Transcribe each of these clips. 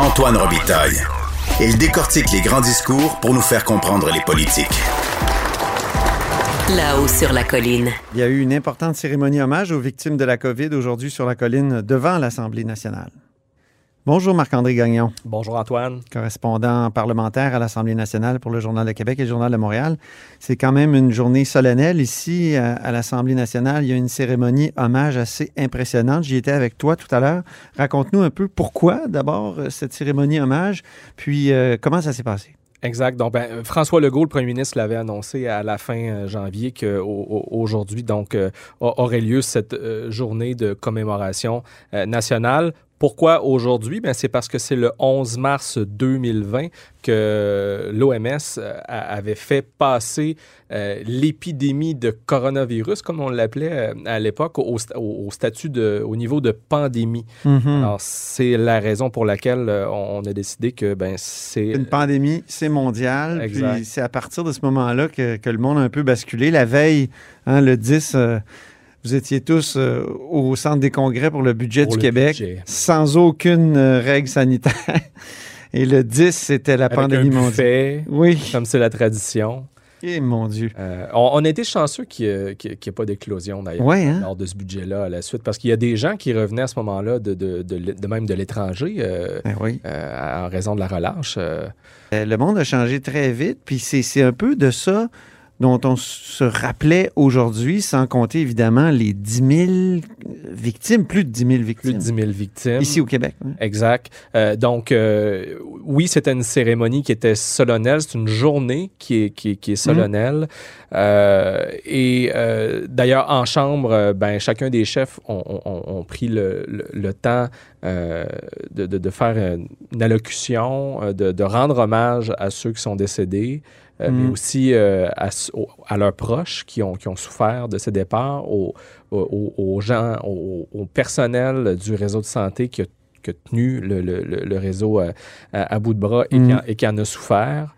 Antoine Robitaille. Il décortique les grands discours pour nous faire comprendre les politiques. Là-haut sur la colline. Il y a eu une importante cérémonie hommage aux victimes de la COVID aujourd'hui sur la colline devant l'Assemblée nationale. Bonjour Marc-André Gagnon. Bonjour Antoine. Correspondant parlementaire à l'Assemblée nationale pour le Journal de Québec et le Journal de Montréal. C'est quand même une journée solennelle ici à, l'Assemblée nationale. Il y a une cérémonie hommage assez impressionnante. J'y étais avec toi tout à l'heure. Raconte-nous un peu pourquoi d'abord cette cérémonie hommage, puis euh, comment ça s'est passé? Exact. Donc, ben, François Legault, le premier ministre, l'avait annoncé à la fin euh, janvier qu'aujourd'hui, donc, euh, aurait lieu cette euh, journée de commémoration nationale. Pourquoi aujourd'hui? Ben, c'est parce que c'est le 11 mars 2020 que l'OMS avait fait passer l'épidémie de coronavirus, comme on l'appelait à l'époque, au, statut de, au niveau de pandémie. Mm-hmm. Alors, c'est la raison pour laquelle on a décidé que ben, c'est... Une pandémie, c'est mondial. Puis c'est à partir de ce moment-là que, le monde a un peu basculé. La veille, hein, le 10 vous étiez tous euh, au centre des congrès pour le budget du Québec, sans aucune euh, règle sanitaire. Et le 10, c'était la pandémie mondiale. oui. Comme c'est la tradition. Et eh, mon Dieu. Euh, on, a été chanceux qu'il n'y ait, pas d'éclosion, d'ailleurs, hein? lors de ce budget-là à la suite, parce qu'il y a des gens qui revenaient à ce moment-là, de, de, même de l'étranger, ben oui. en raison de la relâche. Le monde a changé très vite, puis c'est un peu de ça dont on se rappelait aujourd'hui, sans compter évidemment les 10 000 victimes, plus de 10 000 victimes. Plus de 10 000 victimes. Ici au Québec. Exact. Euh, donc, euh, oui, c'était une cérémonie qui était solennelle. C'est une journée qui est, qui, qui est solennelle. Euh, et d'ailleurs, en chambre, ben, chacun des chefs ont, pris le, le, temps de, de, de, faire une allocution, de, de rendre hommage à ceux qui sont décédés. Euh, mais mm. aussi euh, à, leurs proches qui ont, qui ont souffert de ces départs, aux, aux, gens, au, personnel du réseau de santé qui a, tenu le, le, le réseau euh, à, bout de bras et, qui, mm. et qui en a souffert.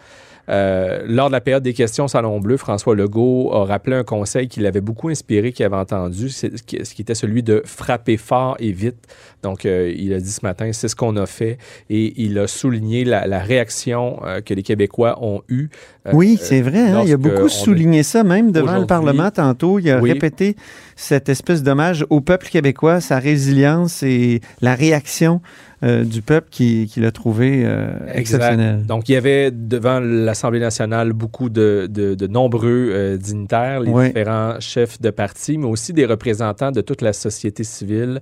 Euh, lors de la période des questions Salon Bleu, François Legault a rappelé un conseil qui l'avait beaucoup inspiré, qu'il avait entendu, ce qui était celui de frapper fort et vite. Donc, euh, il a dit ce matin, c'est ce qu'on a fait et il a souligné la, réaction euh, que les Québécois ont eue. oui, c'est vrai. Hein, il a beaucoup souligné ça, même devant le Parlement tantôt. Il a répété cette espèce d'hommage au peuple québécois, sa résilience et la réaction euh, du peuple qui, l'a trouvé euh, exceptionnel. Donc, il y avait devant l'Assemblée nationale beaucoup de, nombreux euh, dignitaires, les différents chefs de parti, mais aussi des représentants de toute la société civile,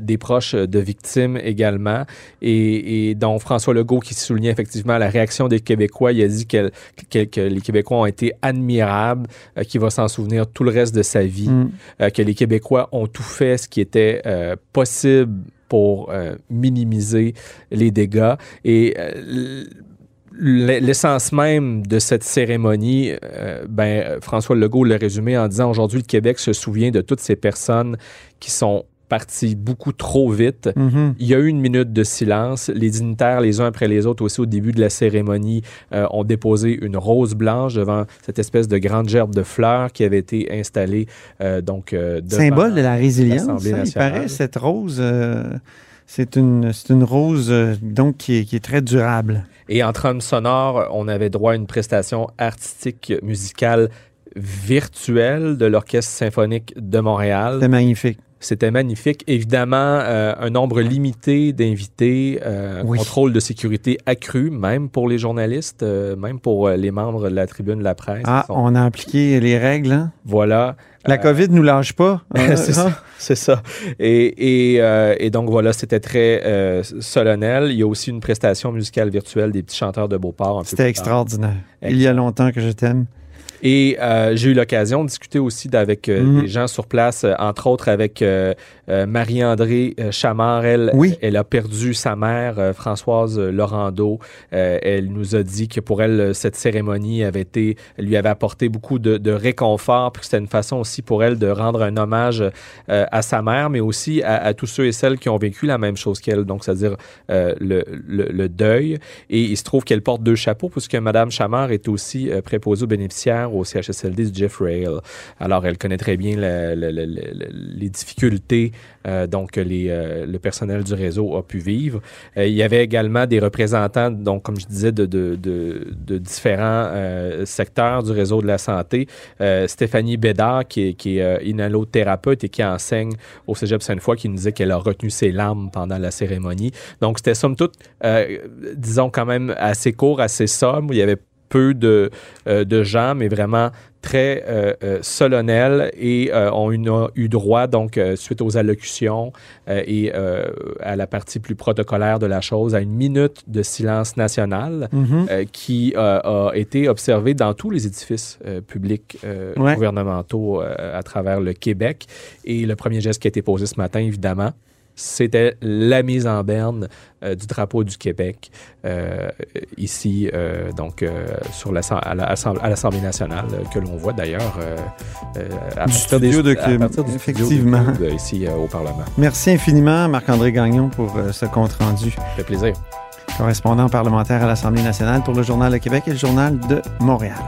des proches de victimes également. Et, donc, François Legault qui soulignait effectivement la réaction des Québécois, il a dit que, les Québécois ont été admirables, qu'il va s'en souvenir tout le reste de sa vie, mm. que les Québécois ont tout fait ce qui était possible pour euh, minimiser les dégâts. Et euh, l'essence même de cette cérémonie, euh, ben, François Legault l'a résumé en disant aujourd'hui le Québec se souvient de toutes ces personnes qui sont parti beaucoup trop vite. Mm-hmm. Il y a eu une minute de silence. Les dignitaires, les uns après les autres, aussi au début de la cérémonie, euh, ont déposé une rose blanche devant cette espèce de grande gerbe de fleurs qui avait été installée. Euh, donc, euh, Symbole de la résilience. Hein, il paraît, cette rose, c'est une, une rose donc qui est, qui est très durable. Et en trame sonore, on avait droit à une prestation artistique musicale virtuelle de l'Orchestre symphonique de Montréal. C'est magnifique. C'était magnifique. Évidemment, euh, un nombre limité d'invités, euh, contrôle de sécurité accru, même pour les journalistes, euh, même pour les membres de la tribune de la presse. Ah, on a appliqué les règles. Hein? Voilà. La COVID ne nous lâche pas. c'est ça. ça. Et, et, donc voilà, c'était très solennel. Il y a aussi une prestation musicale virtuelle des petits chanteurs de Beauport. C'était extraordinaire. Il y a longtemps que je t'aime. Et j'ai eu l'occasion de discuter aussi avec mm-hmm. des gens sur place, entre autres avec Marie-André Chamard. Elle, elle a perdu sa mère, Françoise Laurando. elle nous a dit que pour elle, cette cérémonie avait été, lui avait apporté beaucoup de, réconfort, puis que c'était une façon aussi pour elle de rendre un hommage à sa mère, mais aussi à, tous ceux et celles qui ont vécu la même chose qu'elle, donc c'est-à-dire le, deuil. Et il se trouve qu'elle porte deux chapeaux, puisque Mme Chamard est aussi préposée aux bénéficiaires au CHSLD du Jeff Rail. Alors, elle connaît très bien les difficultés euh, donc les, euh, le personnel du réseau a pu vivre. Euh, il y avait également des représentants, donc comme je disais, de, de, de, différents secteurs du réseau de la santé. Stéphanie Bédard, qui est, qui est inhalothérapeute et qui enseigne au Cégep Sainte-Foy, qui nous disait qu'elle a retenu ses larmes pendant la cérémonie. Donc c'était somme toute, disons quand même assez court, assez somme. Il y avait peu de, de gens, mais vraiment très euh, euh, solennels et euh, ont eu, droit, donc, suite aux allocutions et à la partie plus protocolaire de la chose, à une minute de silence national mm-hmm. qui a été observée dans tous les édifices publics gouvernementaux à travers le Québec. Et le premier geste qui a été posé ce matin, évidemment, c'était la mise en berne euh, du drapeau du Québec euh, ici, euh, donc sur la, à l'Assemblée nationale, que l'on voit d'ailleurs à, partir des, de, à partir du effectivement. ici au Parlement. Merci infiniment, Marc-André Gagnon, pour ce compte-rendu. Ça fait plaisir. Correspondant parlementaire à l'Assemblée nationale pour le Journal de Québec et le Journal de Montréal.